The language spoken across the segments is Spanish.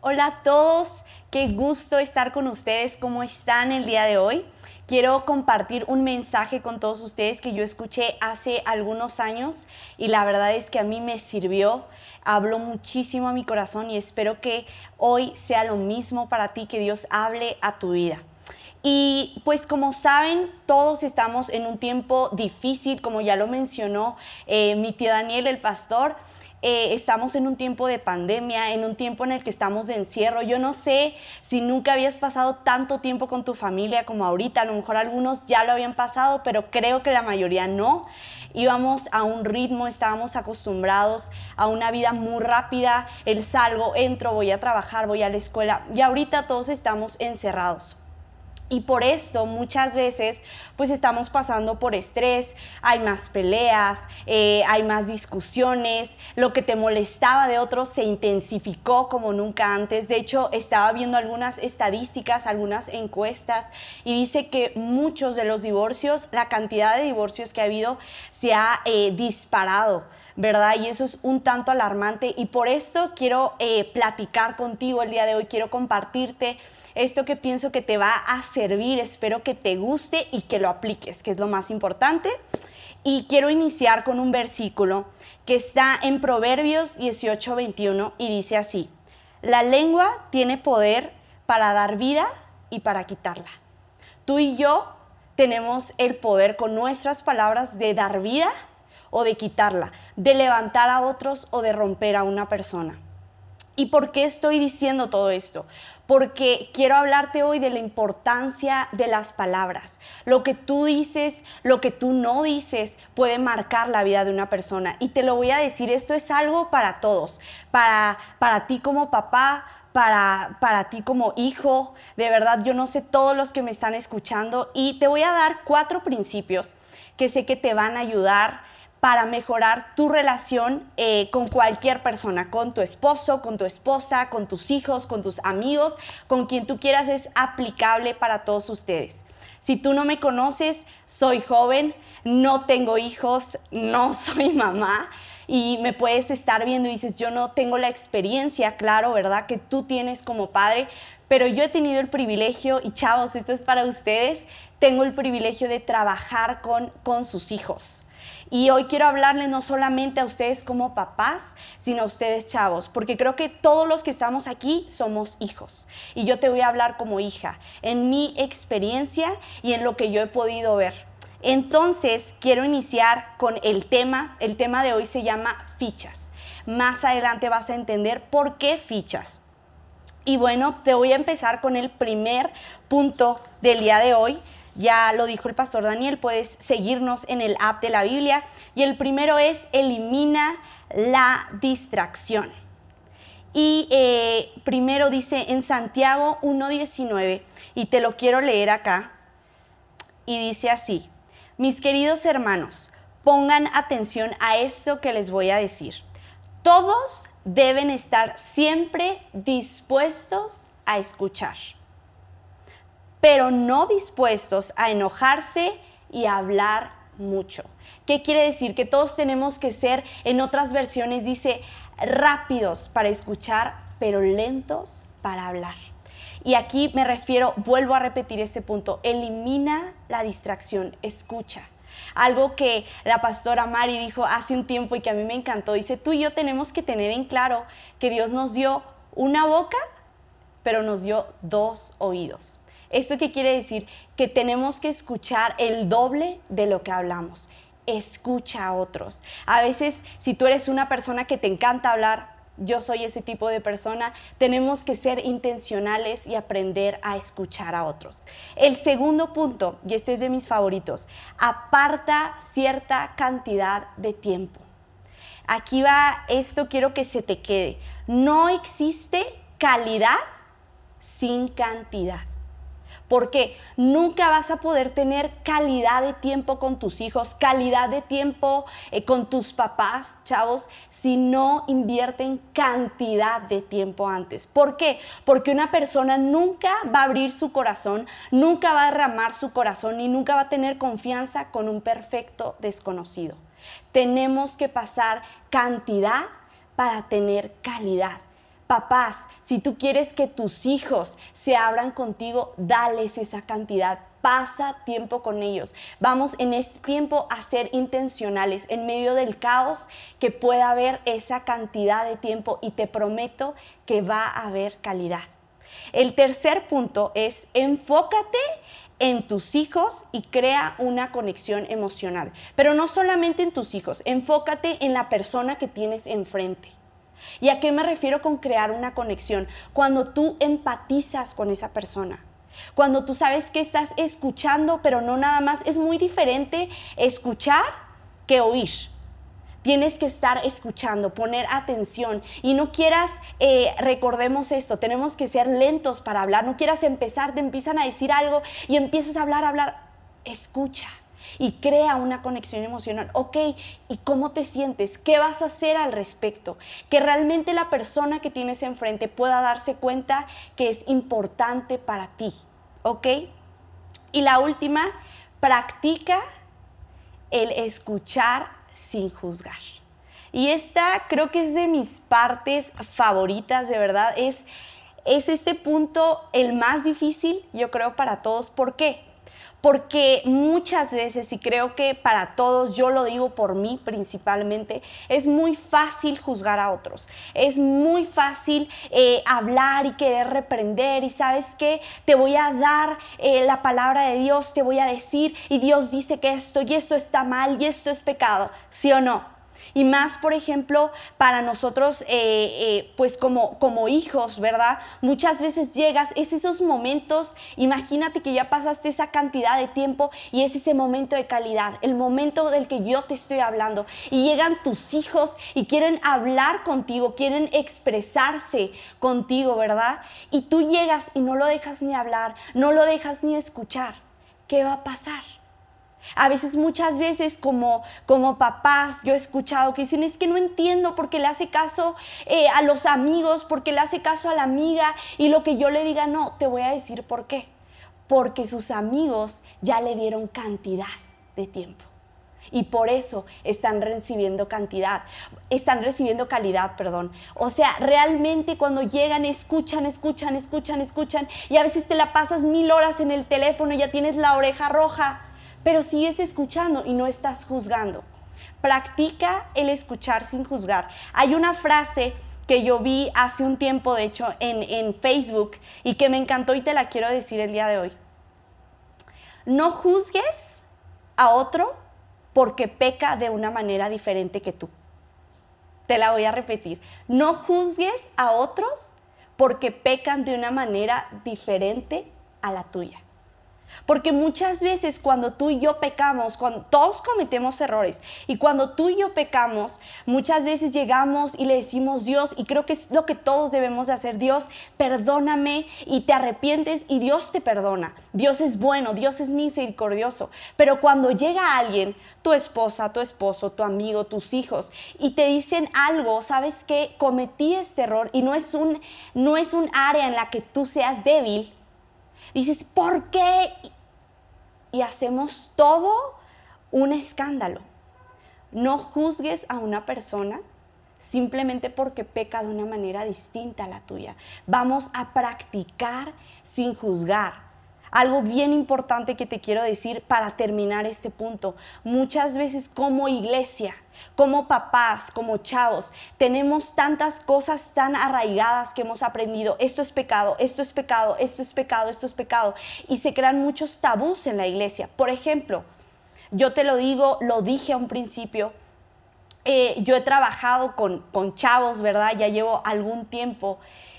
Hola a todos, qué gusto estar con ustedes. ¿Cómo están el día de hoy? Quiero compartir un mensaje con todos ustedes que yo escuché hace algunos años y la verdad es que a mí me sirvió, habló muchísimo a mi corazón y espero que hoy sea lo mismo para ti, que Dios hable a tu vida. Y pues como saben, todos estamos en un tiempo difícil, como ya lo mencionó eh, mi tío Daniel, el pastor. Eh, estamos en un tiempo de pandemia, en un tiempo en el que estamos de encierro. Yo no sé si nunca habías pasado tanto tiempo con tu familia como ahorita. A lo mejor algunos ya lo habían pasado, pero creo que la mayoría no. Íbamos a un ritmo, estábamos acostumbrados a una vida muy rápida. El salgo, entro, voy a trabajar, voy a la escuela. Y ahorita todos estamos encerrados. Y por esto muchas veces pues estamos pasando por estrés, hay más peleas, eh, hay más discusiones, lo que te molestaba de otros se intensificó como nunca antes. De hecho, estaba viendo algunas estadísticas, algunas encuestas y dice que muchos de los divorcios, la cantidad de divorcios que ha habido se ha eh, disparado. ¿verdad? Y eso es un tanto alarmante y por esto quiero eh, platicar contigo el día de hoy, quiero compartirte esto que pienso que te va a servir, espero que te guste y que lo apliques, que es lo más importante. Y quiero iniciar con un versículo que está en Proverbios 18, 21 y dice así, la lengua tiene poder para dar vida y para quitarla. Tú y yo tenemos el poder con nuestras palabras de dar vida o de quitarla, de levantar a otros o de romper a una persona. ¿Y por qué estoy diciendo todo esto? Porque quiero hablarte hoy de la importancia de las palabras. Lo que tú dices, lo que tú no dices puede marcar la vida de una persona. Y te lo voy a decir, esto es algo para todos, para, para ti como papá, para, para, ti como hijo. De verdad, yo no sé todos los que me están escuchando y te voy a dar cuatro principios que sé que te van a ayudar para mejorar tu relación eh, con cualquier persona, con tu esposo, con tu esposa, con tus hijos, con tus amigos, con quien tú quieras, es aplicable para todos ustedes. Si tú no me conoces, soy joven, no tengo hijos, no soy mamá y me puedes estar viendo y dices, yo no tengo la experiencia, claro, ¿verdad? Que tú tienes como padre, pero yo he tenido el privilegio, y chavos, esto es para ustedes, tengo el privilegio de trabajar con, con sus hijos. Y hoy quiero hablarles no solamente a ustedes como papás, sino a ustedes chavos, porque creo que todos los que estamos aquí somos hijos. Y yo te voy a hablar como hija, en mi experiencia y en lo que yo he podido ver. Entonces, quiero iniciar con el tema. El tema de hoy se llama fichas. Más adelante vas a entender por qué fichas. Y bueno, te voy a empezar con el primer punto del día de hoy, ya lo dijo el pastor Daniel, puedes seguirnos en el app de la Biblia. Y el primero es elimina la distracción. Y eh, primero dice en Santiago 1.19, y te lo quiero leer acá, y dice así, mis queridos hermanos, pongan atención a esto que les voy a decir. Todos deben estar siempre dispuestos a escuchar pero no dispuestos a enojarse y a hablar mucho. ¿Qué quiere decir? Que todos tenemos que ser, en otras versiones dice, rápidos para escuchar, pero lentos para hablar. Y aquí me refiero, vuelvo a repetir este punto, elimina la distracción, escucha. Algo que la pastora Mari dijo hace un tiempo y que a mí me encantó, dice, tú y yo tenemos que tener en claro que Dios nos dio una boca, pero nos dio dos oídos. ¿Esto qué quiere decir? Que tenemos que escuchar el doble de lo que hablamos. Escucha a otros. A veces, si tú eres una persona que te encanta hablar, yo soy ese tipo de persona, tenemos que ser intencionales y aprender a escuchar a otros. El segundo punto, y este es de mis favoritos, aparta cierta cantidad de tiempo. Aquí va esto, quiero que se te quede. No existe calidad sin cantidad porque nunca vas a poder tener calidad de tiempo con tus hijos, calidad de tiempo eh, con tus papás, chavos, si no invierten cantidad de tiempo antes. ¿Por qué? Porque una persona nunca va a abrir su corazón, nunca va a derramar su corazón y nunca va a tener confianza con un perfecto desconocido. Tenemos que pasar cantidad para tener calidad Papás, si tú quieres que tus hijos se abran contigo, dales esa cantidad. Pasa tiempo con ellos. Vamos en este tiempo a ser intencionales en medio del caos que pueda haber esa cantidad de tiempo y te prometo que va a haber calidad. El tercer punto es enfócate en tus hijos y crea una conexión emocional. Pero no solamente en tus hijos, enfócate en la persona que tienes enfrente. ¿Y a qué me refiero con crear una conexión? Cuando tú empatizas con esa persona. Cuando tú sabes que estás escuchando, pero no nada más. Es muy diferente escuchar que oír. Tienes que estar escuchando, poner atención y no quieras, eh, recordemos esto, tenemos que ser lentos para hablar, no quieras empezar, te empiezan a decir algo y empiezas a hablar, a hablar, escucha y crea una conexión emocional. Ok, ¿y cómo te sientes? ¿Qué vas a hacer al respecto? Que realmente la persona que tienes enfrente pueda darse cuenta que es importante para ti. ¿Ok? Y la última, practica el escuchar sin juzgar. Y esta creo que es de mis partes favoritas, de verdad. Es, es este punto el más difícil, yo creo, para todos. ¿Por qué? Porque muchas veces, y creo que para todos, yo lo digo por mí principalmente, es muy fácil juzgar a otros. Es muy fácil eh, hablar y querer reprender. Y sabes qué, te voy a dar eh, la palabra de Dios, te voy a decir, y Dios dice que esto y esto está mal y esto es pecado. ¿Sí o no? Y más, por ejemplo, para nosotros, eh, eh, pues como, como hijos, ¿verdad? Muchas veces llegas, es esos momentos, imagínate que ya pasaste esa cantidad de tiempo y es ese momento de calidad, el momento del que yo te estoy hablando. Y llegan tus hijos y quieren hablar contigo, quieren expresarse contigo, ¿verdad? Y tú llegas y no lo dejas ni hablar, no lo dejas ni escuchar. ¿Qué va a pasar? A veces, muchas veces, como, como papás, yo he escuchado que dicen, es que no entiendo por qué le hace caso eh, a los amigos, por qué le hace caso a la amiga y lo que yo le diga, no, te voy a decir por qué. Porque sus amigos ya le dieron cantidad de tiempo. Y por eso están recibiendo cantidad, están recibiendo calidad, perdón. O sea, realmente cuando llegan, escuchan, escuchan, escuchan, escuchan. Y a veces te la pasas mil horas en el teléfono ya tienes la oreja roja pero sigues escuchando y no estás juzgando. Practica el escuchar sin juzgar. Hay una frase que yo vi hace un tiempo, de hecho, en, en Facebook y que me encantó y te la quiero decir el día de hoy. No juzgues a otro porque peca de una manera diferente que tú. Te la voy a repetir. No juzgues a otros porque pecan de una manera diferente a la tuya. Porque muchas veces cuando tú y yo pecamos, cuando todos cometemos errores, y cuando tú y yo pecamos, muchas veces llegamos y le decimos Dios, y creo que es lo que todos debemos de hacer, Dios, perdóname y te arrepientes y Dios te perdona. Dios es bueno, Dios es misericordioso. Pero cuando llega alguien, tu esposa, tu esposo, tu amigo, tus hijos, y te dicen algo, sabes que cometí este error y no es un, no es un área en la que tú seas débil, Dices, ¿por qué? Y hacemos todo un escándalo. No juzgues a una persona simplemente porque peca de una manera distinta a la tuya. Vamos a practicar sin juzgar. Algo bien importante que te quiero decir para terminar este punto. Muchas veces como iglesia, como papás, como chavos, tenemos tantas cosas tan arraigadas que hemos aprendido. Esto es pecado, esto es pecado, esto es pecado, esto es pecado. Y se crean muchos tabús en la iglesia. Por ejemplo, yo te lo digo, lo dije a un principio, eh, yo he trabajado con, con chavos, ¿verdad? Ya llevo algún tiempo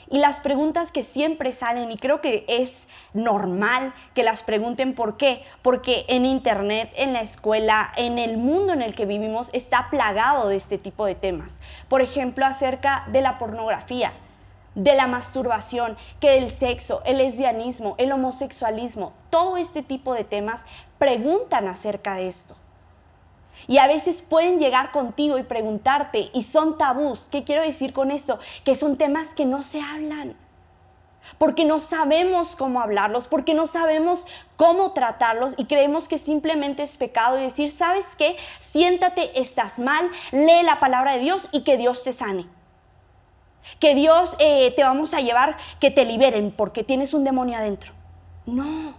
y las preguntas que siempre salen, y creo que es normal que las pregunten, ¿por qué? Porque en Internet, en la escuela, en el mundo en el que vivimos, está plagado de este tipo de temas. Por ejemplo, acerca de la pornografía de la masturbación, que del sexo, el lesbianismo, el homosexualismo, todo este tipo de temas preguntan acerca de esto. Y a veces pueden llegar contigo y preguntarte, y son tabús. ¿Qué quiero decir con esto? Que son temas que no se hablan. Porque no sabemos cómo hablarlos, porque no sabemos cómo tratarlos y creemos que simplemente es pecado y decir, ¿sabes qué? Siéntate, estás mal, lee la palabra de Dios y que Dios te sane. Que Dios eh, te vamos a llevar que te liberen porque tienes un demonio adentro. No.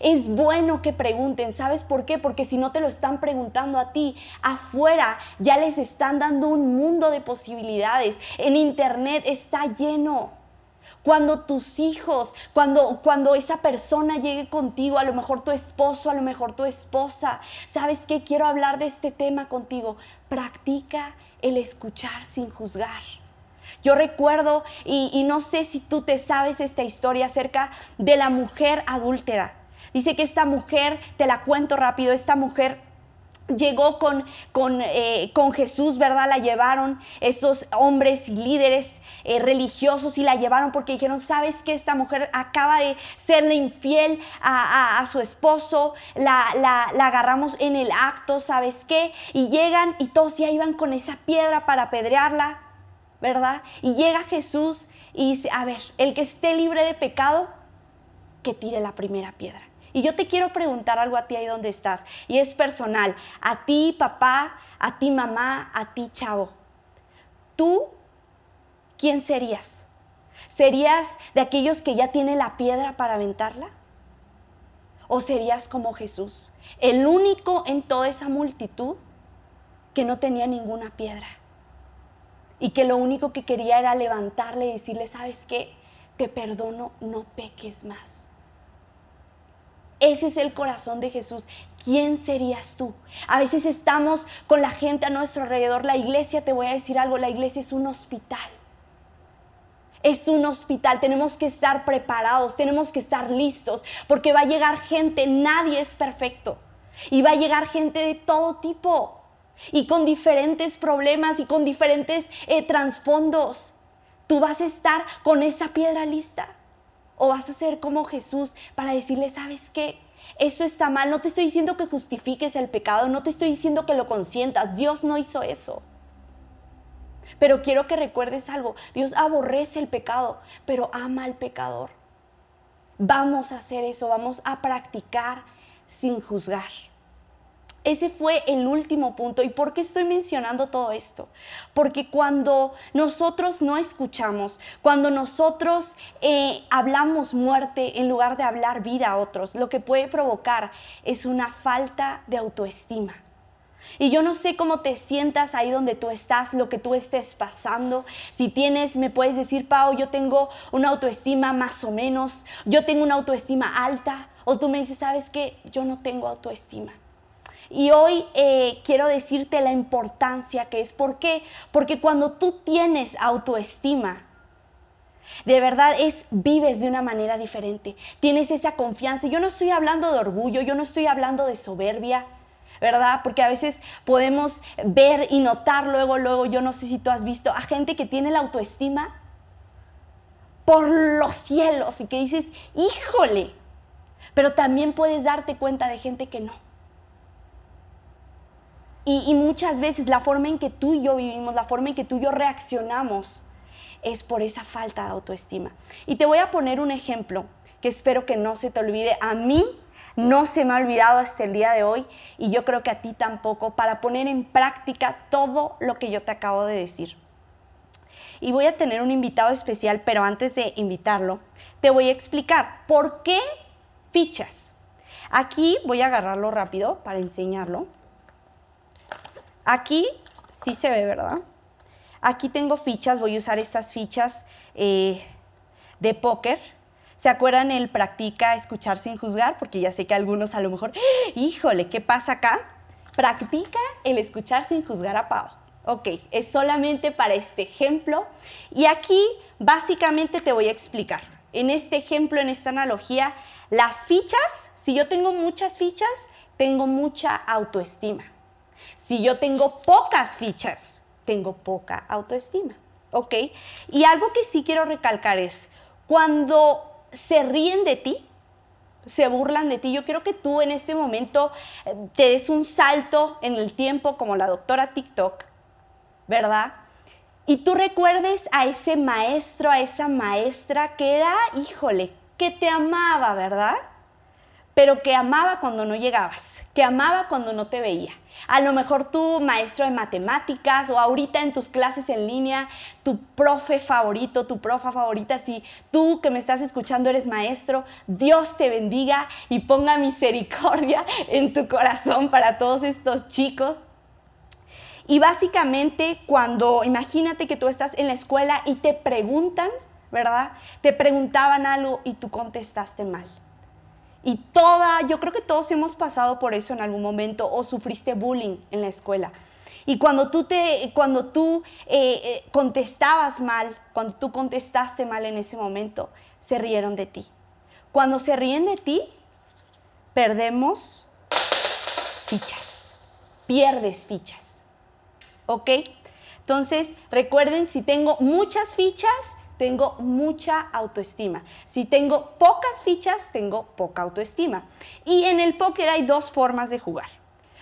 Es bueno que pregunten, ¿sabes por qué? Porque si no te lo están preguntando a ti, afuera ya les están dando un mundo de posibilidades. En internet está lleno. Cuando tus hijos, cuando, cuando esa persona llegue contigo, a lo mejor tu esposo, a lo mejor tu esposa, ¿sabes qué? Quiero hablar de este tema contigo. Practica el escuchar sin juzgar. Yo recuerdo, y, y, no sé si tú te sabes esta historia acerca de la mujer adúltera. Dice que esta mujer, te la cuento rápido, esta mujer llegó con, con, eh, con, Jesús, ¿verdad? La llevaron estos hombres y líderes eh, religiosos y la llevaron porque dijeron, ¿sabes que Esta mujer acaba de serle infiel a, su esposo, la, la, la, agarramos en el acto, ¿sabes qué? Y llegan y todos ya iban con esa piedra para apedrearla, ¿verdad? Y llega Jesús y dice, a ver, el que esté libre de pecado, que tire la primera piedra. Y yo te quiero preguntar algo a ti ahí donde estás, y es personal, a ti papá, a ti mamá, a ti chavo. ¿Tú quién serías? ¿Serías de aquellos que ya tienen la piedra para aventarla? ¿O serías como Jesús, el único en toda esa multitud que no tenía ninguna piedra? Y que lo único que quería era levantarle y decirle, ¿sabes qué? Te perdono, no peques más. Ese es el corazón de Jesús. ¿Quién serías tú? A veces estamos con la gente a nuestro alrededor. La iglesia, te voy a decir algo, la iglesia es un hospital. Es un hospital, tenemos que estar preparados, tenemos que estar listos, porque va a llegar gente, nadie es perfecto. Y va a llegar gente de todo tipo, y con diferentes problemas y con diferentes eh, trasfondos. Tú vas a estar con esa piedra lista. ¿O vas a ser como Jesús para decirle, sabes qué? Esto está mal, no te estoy diciendo que justifiques el pecado, no te estoy diciendo que lo consientas, Dios no hizo eso. Pero quiero que recuerdes algo, Dios aborrece el pecado, pero ama al pecador. Vamos a hacer eso, vamos a practicar sin juzgar. Ese fue el último punto. ¿Y por qué estoy mencionando todo esto? Porque cuando nosotros no escuchamos, cuando nosotros eh, hablamos muerte en lugar de hablar vida a otros, lo que puede provocar es una falta de autoestima. Y yo no sé cómo te sientas ahí donde tú estás, lo que tú estés pasando. Si tienes, me puedes decir, Pau, yo tengo una autoestima más o menos, yo tengo una autoestima alta. O tú me dices, ¿sabes qué? Yo no tengo autoestima. Y hoy eh, quiero decirte la importancia que es. ¿Por qué? Porque cuando tú tienes autoestima, de verdad es vives de una manera diferente. Tienes esa confianza. Yo no estoy hablando de orgullo, yo no estoy hablando de soberbia. ¿verdad? Porque a veces podemos ver y notar luego, luego, yo no sé si tú has visto a gente que tiene la autoestima por los cielos y que dices, híjole, pero también puedes darte cuenta de gente que no. Y, muchas veces la forma en que tú y yo vivimos, la forma en que tú y yo reaccionamos, es por esa falta de autoestima. Y te voy a poner un ejemplo que espero que no se te olvide. A mí no se me ha olvidado hasta el día de hoy y yo creo que a ti tampoco, para poner en práctica todo lo que yo te acabo de decir. Y voy a tener un invitado especial, pero antes de invitarlo, te voy a explicar por qué fichas. Aquí voy a agarrarlo rápido para enseñarlo. Aquí sí se ve, ¿verdad? Aquí tengo fichas, voy a usar estas fichas eh, de póker. ¿Se acuerdan el practica escuchar sin juzgar? Porque ya sé que algunos a lo mejor, híjole, ¿qué pasa acá? Practica el escuchar sin juzgar a Pau. Ok, es solamente para este ejemplo. Y aquí básicamente te voy a explicar. En este ejemplo, en esta analogía, las fichas, si yo tengo muchas fichas, tengo mucha autoestima. Si yo tengo pocas fichas, tengo poca autoestima. ¿Ok? Y algo que sí quiero recalcar es, cuando se ríen de ti, se burlan de ti, yo quiero que tú en este momento eh, te des un salto en el tiempo como la doctora TikTok, ¿verdad? Y tú recuerdes a ese maestro, a esa maestra que era, híjole, que te amaba, ¿verdad? Pero que amaba cuando no llegabas, que amaba cuando no te veía. A lo mejor tu maestro de matemáticas o ahorita en tus clases en línea, tu profe favorito, tu profa favorita, si tú que me estás escuchando eres maestro, Dios te bendiga y ponga misericordia en tu corazón para todos estos chicos. Y básicamente cuando, imagínate que tú estás en la escuela y te preguntan, ¿verdad? Te preguntaban algo y tú contestaste mal. Y toda, yo creo que todos hemos pasado por eso en algún momento o sufriste bullying en la escuela. Y cuando tú, te, cuando tú eh, eh, contestabas mal, cuando tú contestaste mal en ese momento, se rieron de ti. Cuando se ríen de ti, perdemos fichas, pierdes fichas. ¿Ok? Entonces, recuerden, si tengo muchas fichas, tengo mucha autoestima. Si tengo pocas fichas, tengo poca autoestima. Y en el póker hay dos formas de jugar.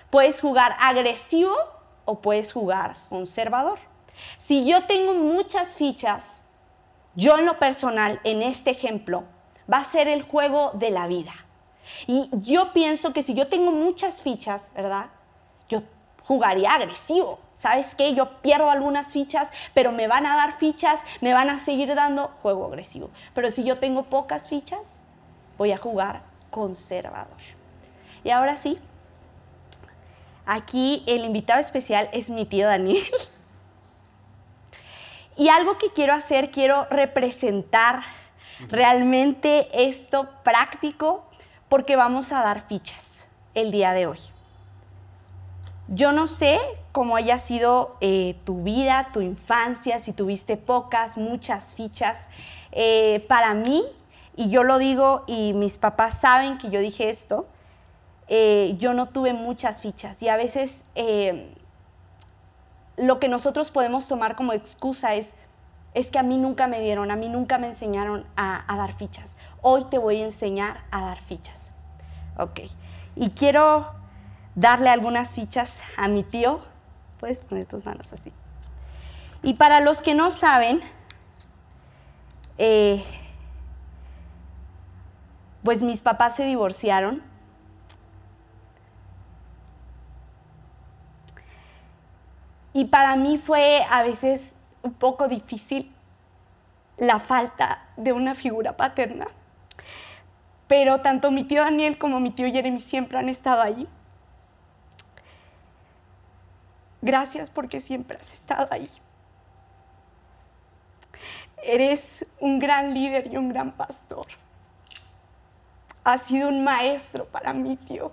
Puedes jugar agresivo o puedes jugar conservador. Si yo tengo muchas fichas, yo en lo personal, en este ejemplo, va a ser el juego de la vida. Y yo pienso que si yo tengo muchas fichas, ¿verdad? Jugaría agresivo. ¿Sabes qué? Yo pierdo algunas fichas, pero me van a dar fichas, me van a seguir dando juego agresivo. Pero si yo tengo pocas fichas, voy a jugar conservador. Y ahora sí, aquí el invitado especial es mi tío Daniel. Y algo que quiero hacer, quiero representar realmente esto práctico porque vamos a dar fichas el día de hoy. Yo no sé cómo haya sido eh, tu vida, tu infancia, si tuviste pocas, muchas fichas. Eh, para mí, y yo lo digo y mis papás saben que yo dije esto, eh, yo no tuve muchas fichas y a veces lo que nosotros podemos tomar como excusa es, es que a mí nunca me dieron, a mí nunca me enseñaron a, a dar fichas. Hoy te voy a enseñar a dar fichas. Ok. Y quiero darle algunas fichas a mi tío. Puedes poner tus manos así. Y para los que no saben, eh, pues mis papás se divorciaron. Y para mí fue a veces un poco difícil la falta de una figura paterna. Pero tanto mi tío Daniel como mi tío Jeremy siempre han estado allí. Gracias porque siempre has estado ahí. Eres un gran líder y un gran pastor. Has sido un maestro para mí, tío.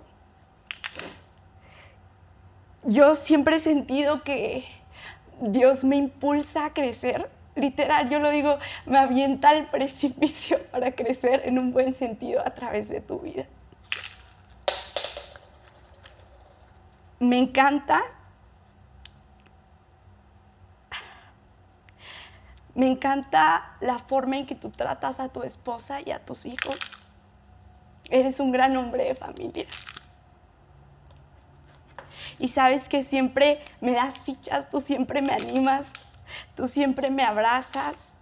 Yo siempre he sentido que Dios me impulsa a crecer. Literal, yo lo digo, me avienta al precipicio para crecer en un buen sentido a través de tu vida. Me encanta Me encanta la forma en que tú tratas a tu esposa y a tus hijos. Eres un gran hombre de familia. Y sabes que siempre me das fichas, tú siempre me animas, tú siempre me abrazas.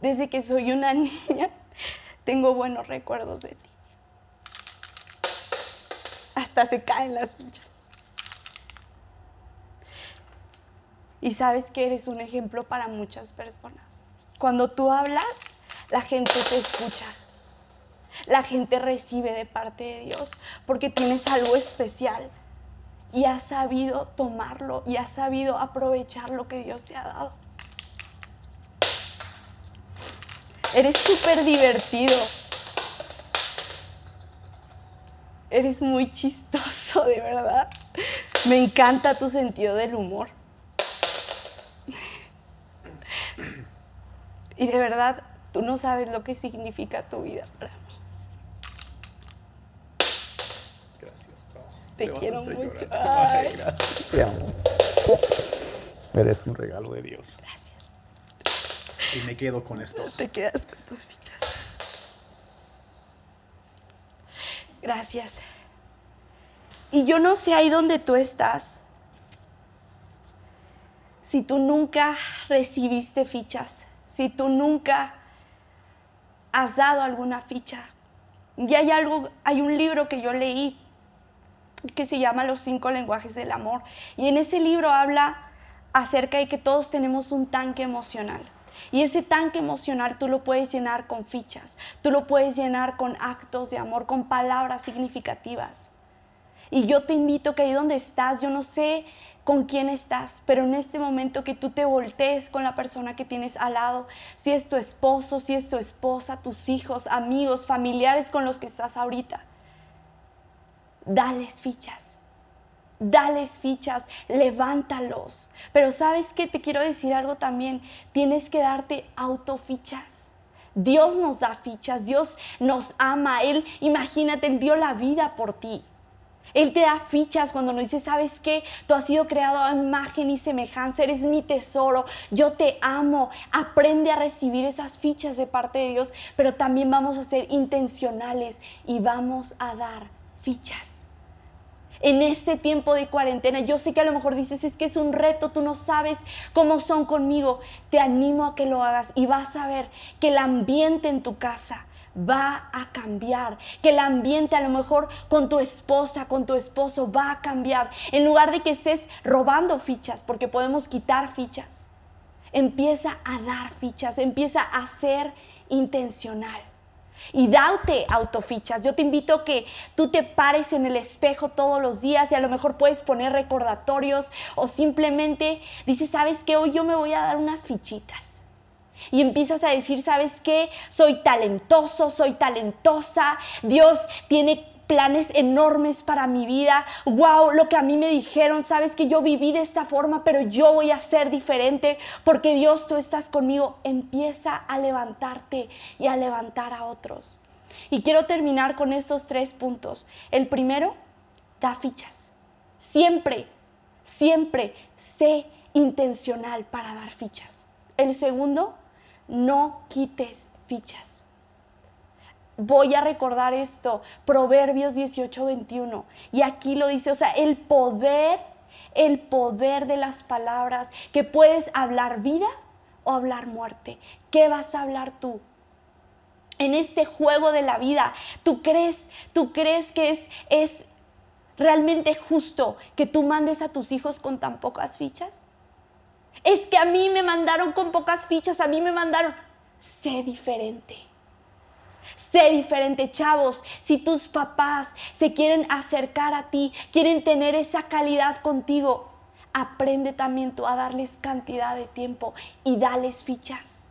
Desde que soy una niña, tengo buenos recuerdos de ti. Hasta se caen las fichas. Y sabes que eres un ejemplo para muchas personas. Cuando tú hablas, la gente te escucha. La gente recibe de parte de Dios porque tienes algo especial y has sabido tomarlo y has sabido aprovechar lo que Dios te ha dado. Eres súper divertido. Eres muy chistoso, de verdad. Me encanta tu sentido del humor. Y de verdad, tú no sabes lo que significa tu vida para mí. Gracias, Pau. Te quiero mucho. Ay, gracias. Te amo. Eres un regalo de Dios. Gracias. Y me quedo con estos. Te quedas con tus fichas. Gracias. Y yo no sé ahí donde tú estás. Si tú nunca recibiste fichas si tú nunca has dado alguna ficha, Y hay algo, hay un libro que yo leí que se llama Los cinco lenguajes del amor. Y en ese libro habla acerca de que todos tenemos un tanque emocional. Y ese tanque emocional tú lo puedes llenar con fichas, tú lo puedes llenar con actos de amor, con palabras significativas. Y yo te invito que ahí donde estás, yo no sé con quién estás, pero en este momento que tú te voltees con la persona que tienes al lado, si es tu esposo, si es tu esposa, tus hijos, amigos, familiares con los que estás ahorita, dales fichas dales fichas, levántalos. Pero sabes que te quiero decir algo también, tienes que darte autofichas. Dios nos da fichas, Dios nos ama, Él, imagínate, Él dio la vida por ti. Él te da fichas cuando nos dice, ¿sabes qué? Tú has sido creado a imagen y semejanza, eres mi tesoro, yo te amo. Aprende a recibir esas fichas de parte de Dios, pero también vamos a ser intencionales y vamos a dar fichas en este tiempo de cuarentena. Yo sé que a lo mejor dices, es que es un reto, tú no sabes cómo son conmigo. Te animo a que lo hagas y vas a ver que el ambiente en tu casa va a cambiar, que el ambiente a lo mejor con tu esposa, con tu esposo va a cambiar. En lugar de que estés robando fichas, porque podemos quitar fichas, empieza a dar fichas, empieza a ser intencional y date autofichas. Yo te invito a que tú te pares en el espejo todos los días y a lo mejor puedes poner recordatorios o simplemente dices, ¿sabes qué? Hoy yo me voy a dar unas fichitas. Y empiezas a decir, ¿sabes qué? Soy talentoso, soy talentosa. Dios tiene planes enormes para mi vida. Wow, lo que a mí me dijeron, sabes que yo viví de esta forma, pero yo voy a ser diferente porque Dios, tú estás conmigo. Empieza a levantarte y a levantar a otros. Y quiero terminar con estos tres puntos. El primero, da fichas. Siempre, siempre sé intencional para dar fichas. El segundo, no quites fichas voy a recordar esto, Proverbios 18, 21. Y aquí lo dice, o sea, el poder, el poder de las palabras, que puedes hablar vida o hablar muerte. ¿Qué vas a hablar tú? En este juego de la vida, ¿tú crees, tú crees que es, es realmente justo que tú mandes a tus hijos con tan pocas fichas? Es que a mí me mandaron con pocas fichas, a mí me mandaron. Sé diferente. Sé diferente, chavos. Si tus papás se quieren acercar a ti, quieren tener esa calidad contigo, aprende también tú a darles cantidad de tiempo y dales fichas.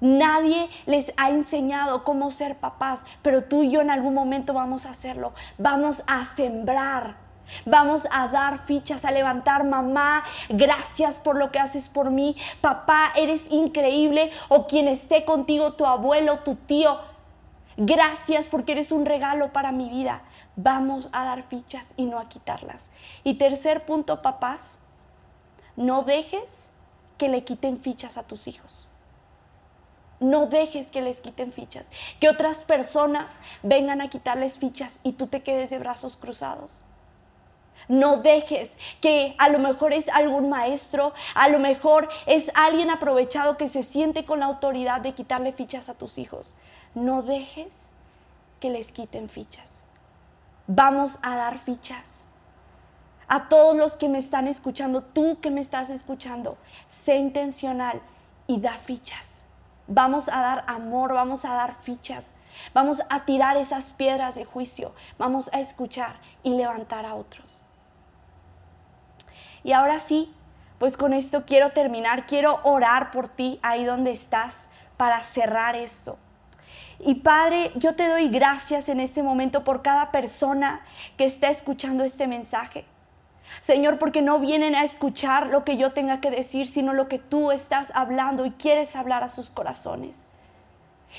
Nadie les ha enseñado cómo ser papás, pero tú y yo en algún momento vamos a hacerlo. Vamos a sembrar Vamos a dar fichas, a levantar, mamá, gracias por lo que haces por mí, papá, eres increíble, o quien esté contigo, tu abuelo, tu tío, gracias porque eres un regalo para mi vida. Vamos a dar fichas y no a quitarlas. Y tercer punto, papás, no dejes que le quiten fichas a tus hijos. No dejes que les quiten fichas, que otras personas vengan a quitarles fichas y tú te quedes de brazos cruzados. No dejes que a lo mejor es algún maestro, a lo mejor es alguien aprovechado que se siente con la autoridad de quitarle fichas a tus hijos. No dejes que les quiten fichas. Vamos a dar fichas. A todos los que me están escuchando, tú que me estás escuchando, sé intencional y da fichas. Vamos a dar amor, vamos a dar fichas. Vamos a tirar esas piedras de juicio. Vamos a escuchar y levantar a otros. Y ahora sí, pues con esto quiero terminar, quiero orar por ti ahí donde estás para cerrar esto. Y Padre, yo te doy gracias en este momento por cada persona que está escuchando este mensaje. Señor, porque no vienen a escuchar lo que yo tenga que decir, sino lo que tú estás hablando y quieres hablar a sus corazones.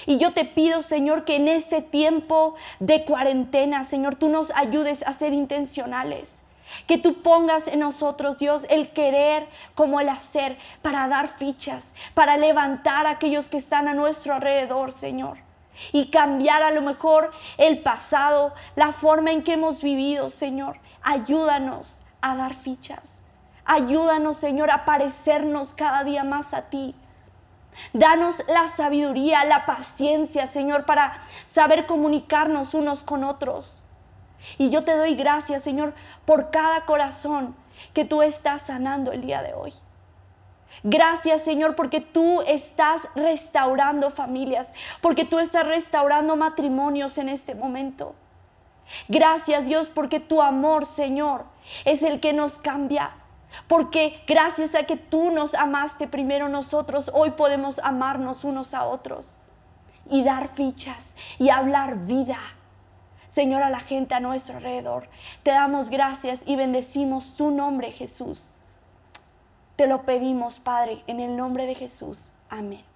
Y yo te pido, Señor, que en este tiempo de cuarentena, Señor, tú nos ayudes a ser intencionales que tú pongas en nosotros, Dios, el querer como el hacer para dar fichas, para levantar a aquellos que están a nuestro alrededor, Señor. Y cambiar a lo mejor el pasado, la forma en que hemos vivido, Señor. Ayúdanos a dar fichas. Ayúdanos, Señor, a parecernos cada día más a ti. Danos la sabiduría, la paciencia, Señor, para saber comunicarnos unos con otros. Y yo te doy gracias, Señor, por cada corazón que tú estás sanando el día de hoy. Gracias Señor porque tú estás restaurando familias, porque tú estás restaurando matrimonios en este momento. Gracias Dios porque tu amor Señor es el que nos cambia. Porque gracias a que tú nos amaste primero nosotros, hoy podemos amarnos unos a otros y dar fichas y hablar vida. Señor, a la gente a nuestro alrededor. Te damos gracias y bendecimos tu nombre, Jesús. Te lo pedimos, Padre, en el nombre de Jesús. Amén.